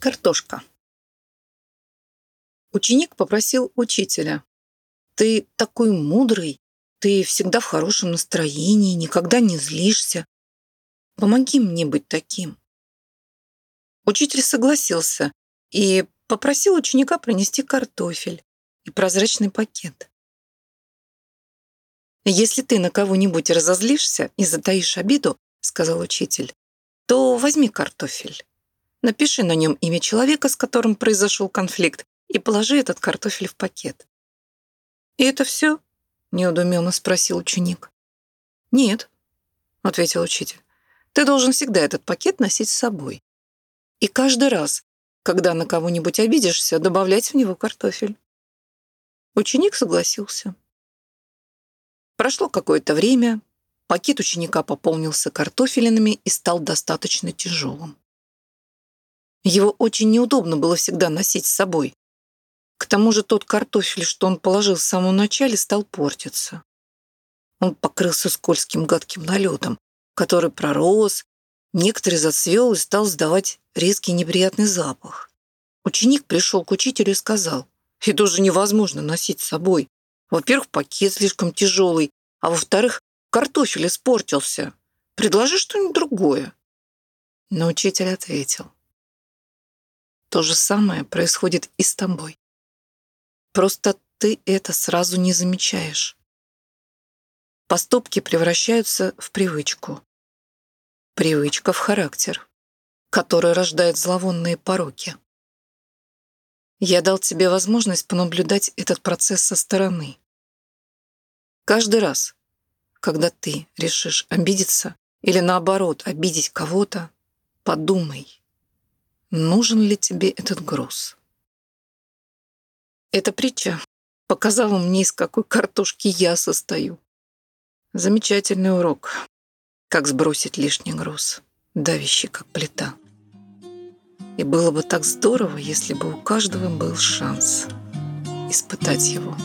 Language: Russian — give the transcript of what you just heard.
Картошка. Ученик попросил учителя. «Ты такой мудрый, ты всегда в хорошем настроении, никогда не злишься. Помоги мне быть таким». Учитель согласился и попросил ученика принести картофель и прозрачный пакет. «Если ты на кого-нибудь разозлишься и затаишь обиду, — сказал учитель, — то возьми картофель. Напиши на нем имя человека, с которым произошел конфликт, и положи этот картофель в пакет. «И это все?» — неудуменно спросил ученик. «Нет», — ответил учитель. «Ты должен всегда этот пакет носить с собой. И каждый раз, когда на кого-нибудь обидишься, добавлять в него картофель». Ученик согласился. Прошло какое-то время, пакет ученика пополнился картофелинами и стал достаточно тяжелым. Его очень неудобно было всегда носить с собой. К тому же тот картофель, что он положил в самом начале, стал портиться. Он покрылся скользким гадким налетом, который пророс, некоторый зацвел и стал сдавать резкий неприятный запах. Ученик пришел к учителю и сказал, «Это уже невозможно носить с собой. Во-первых, пакет слишком тяжелый, а во-вторых, картофель испортился. Предложи что-нибудь другое». Но учитель ответил, то же самое происходит и с тобой. Просто ты это сразу не замечаешь. Поступки превращаются в привычку. Привычка в характер, который рождает зловонные пороки. Я дал тебе возможность понаблюдать этот процесс со стороны. Каждый раз, когда ты решишь обидеться или наоборот обидеть кого-то, подумай, нужен ли тебе этот груз. Эта притча показала мне, из какой картошки я состою. Замечательный урок. Как сбросить лишний груз, давящий как плита. И было бы так здорово, если бы у каждого был шанс испытать его.